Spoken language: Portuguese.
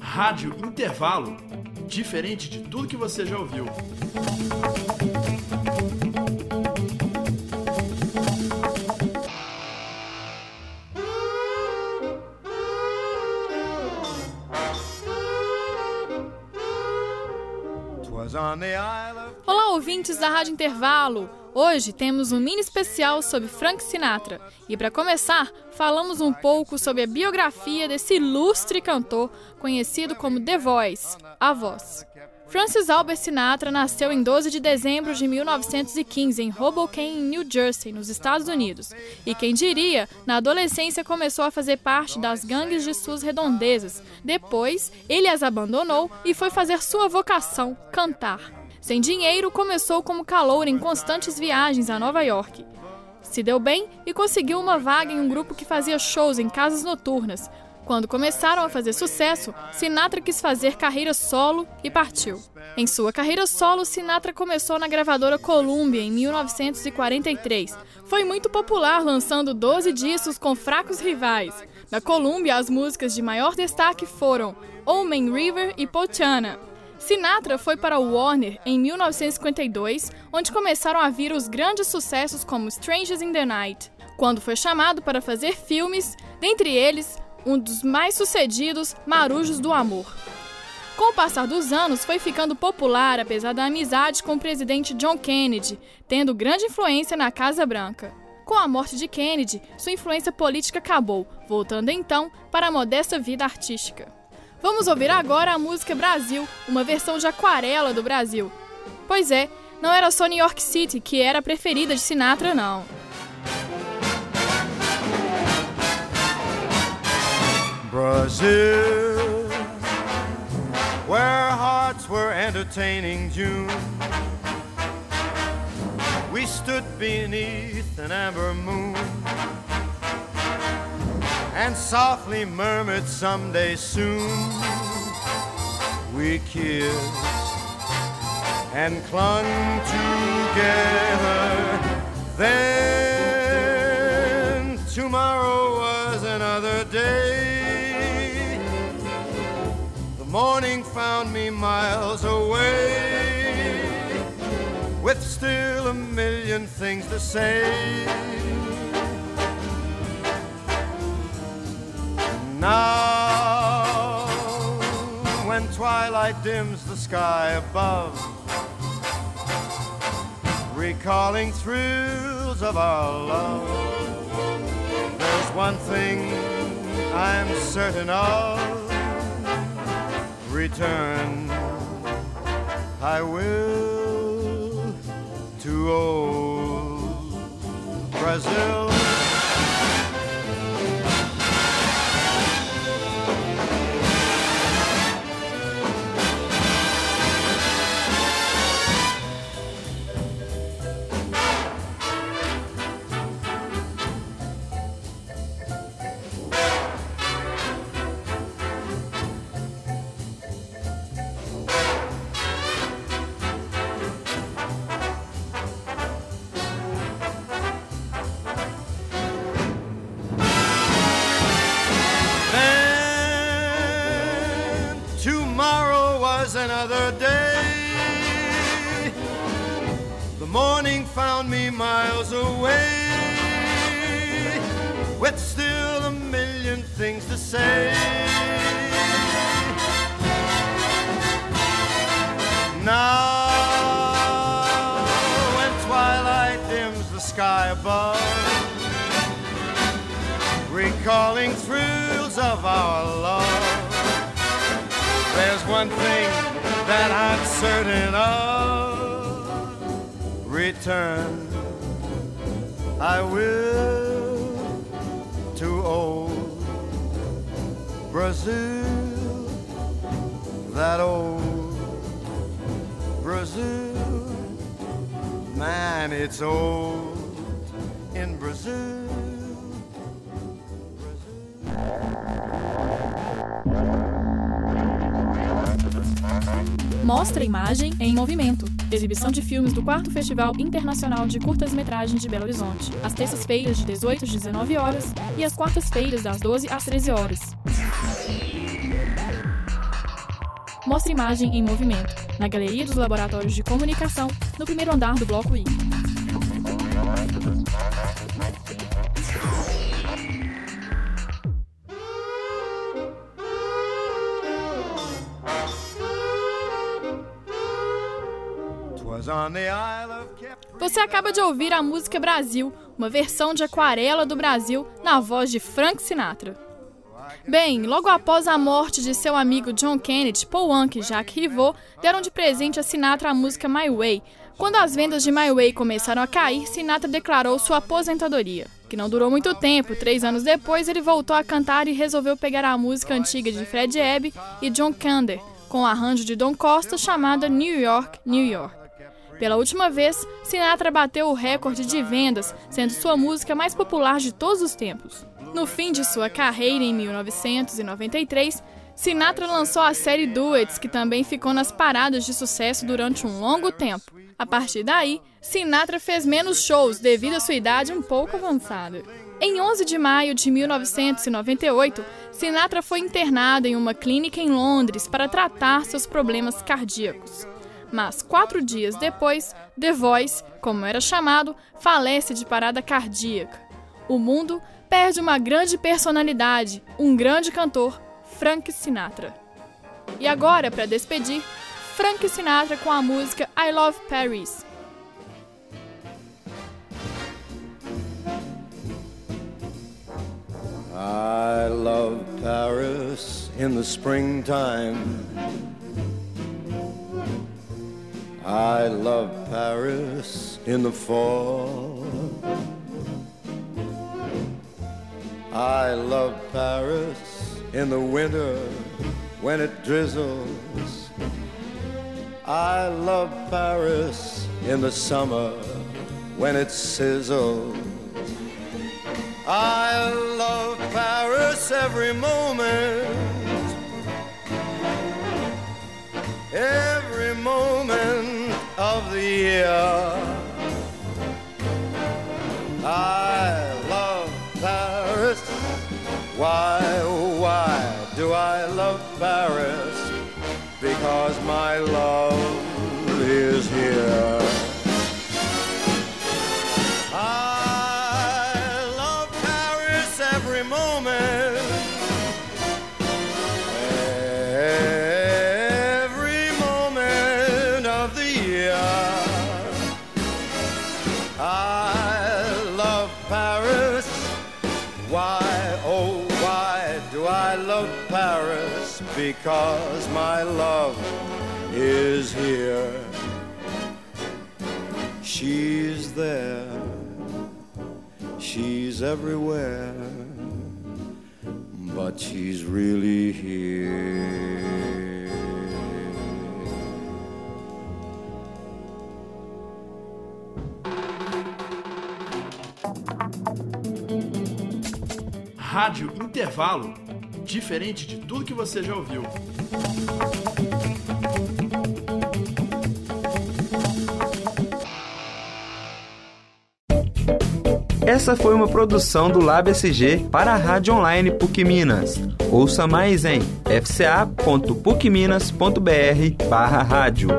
Rádio Intervalo diferente de tudo que você já ouviu. Olá, ouvintes da Rádio Intervalo! Hoje temos um mini especial sobre Frank Sinatra. E para começar, falamos um pouco sobre a biografia desse ilustre cantor conhecido como The Voice, a voz. Francis Albert Sinatra nasceu em 12 de dezembro de 1915 em Hoboken, New Jersey, nos Estados Unidos. E quem diria, na adolescência começou a fazer parte das gangues de suas redondezas. Depois, ele as abandonou e foi fazer sua vocação, cantar. Sem dinheiro, começou como calouro em constantes viagens a Nova York. Se deu bem e conseguiu uma vaga em um grupo que fazia shows em casas noturnas. Quando começaram a fazer sucesso, Sinatra quis fazer carreira solo e partiu. Em sua carreira solo, Sinatra começou na gravadora Columbia em 1943. Foi muito popular, lançando 12 discos com fracos rivais. Na Columbia, as músicas de maior destaque foram Omen River e Pochana. Sinatra foi para Warner em 1952, onde começaram a vir os grandes sucessos como Strangers in the Night, quando foi chamado para fazer filmes, dentre eles, um dos mais sucedidos, Marujos do Amor. Com o passar dos anos, foi ficando popular apesar da amizade com o presidente John Kennedy, tendo grande influência na Casa Branca. Com a morte de Kennedy, sua influência política acabou, voltando então para a modesta vida artística. Vamos ouvir agora a música Brasil, uma versão de aquarela do Brasil. Pois é, não era só New York City que era a preferida de Sinatra, não. Where hearts were entertaining June. We stood beneath an amber moon. And softly murmured someday soon we kissed and clung together. Then tomorrow was another day. The morning found me miles away with still a million things to say Now, when twilight dims the sky above, recalling thrills of our love, there's one thing I'm certain of return I will to old Brazil. Another day. The morning found me miles away, with still a million things to say. Now, when twilight dims the sky above, recalling thrills of our love. There's one thing that I'm certain of. Return, I will to old Brazil, that old Brazil. Man, it's old in Brazil. Mostra imagem em movimento. exibição de filmes do 4 Festival Internacional de Curtas-Metragens de Belo Horizonte, às terças-feiras de 18 às 19 horas e às quartas-feiras das 12 às 13 horas. Mostra imagem em movimento, na Galeria dos Laboratórios de Comunicação, no primeiro andar do Bloco I. Você acaba de ouvir a música Brasil, uma versão de Aquarela do Brasil na voz de Frank Sinatra. Bem, logo após a morte de seu amigo John Kennedy, Paul Anka e Jacques Rivaux deram de presente a Sinatra a música My Way. Quando as vendas de My Way começaram a cair, Sinatra declarou sua aposentadoria, que não durou muito tempo. Três anos depois, ele voltou a cantar e resolveu pegar a música antiga de Fred Ebb e John Kander, com o arranjo de Don Costa chamada New York, New York. Pela última vez, Sinatra bateu o recorde de vendas, sendo sua música mais popular de todos os tempos. No fim de sua carreira, em 1993, Sinatra lançou a série Duets, que também ficou nas paradas de sucesso durante um longo tempo. A partir daí, Sinatra fez menos shows devido à sua idade um pouco avançada. Em 11 de maio de 1998, Sinatra foi internado em uma clínica em Londres para tratar seus problemas cardíacos. Mas quatro dias depois, The Voice, como era chamado, falece de parada cardíaca. O mundo perde uma grande personalidade, um grande cantor, Frank Sinatra. E agora, para despedir, Frank Sinatra com a música I Love Paris. I love Paris in the springtime. I love Paris in the fall. I love Paris in the winter when it drizzles. I love Paris in the summer when it sizzles. I love Paris every moment year. I love Paris. Why, why do I love Paris? Because my love is here. Because my love is here. She's there. She's everywhere. But she's really here. Rádio Intervalo. Diferente de tudo que você já ouviu. Essa foi uma produção do Lab SG para a Rádio Online PUC Minas. Ouça mais em fca.pucminas.br/rádio.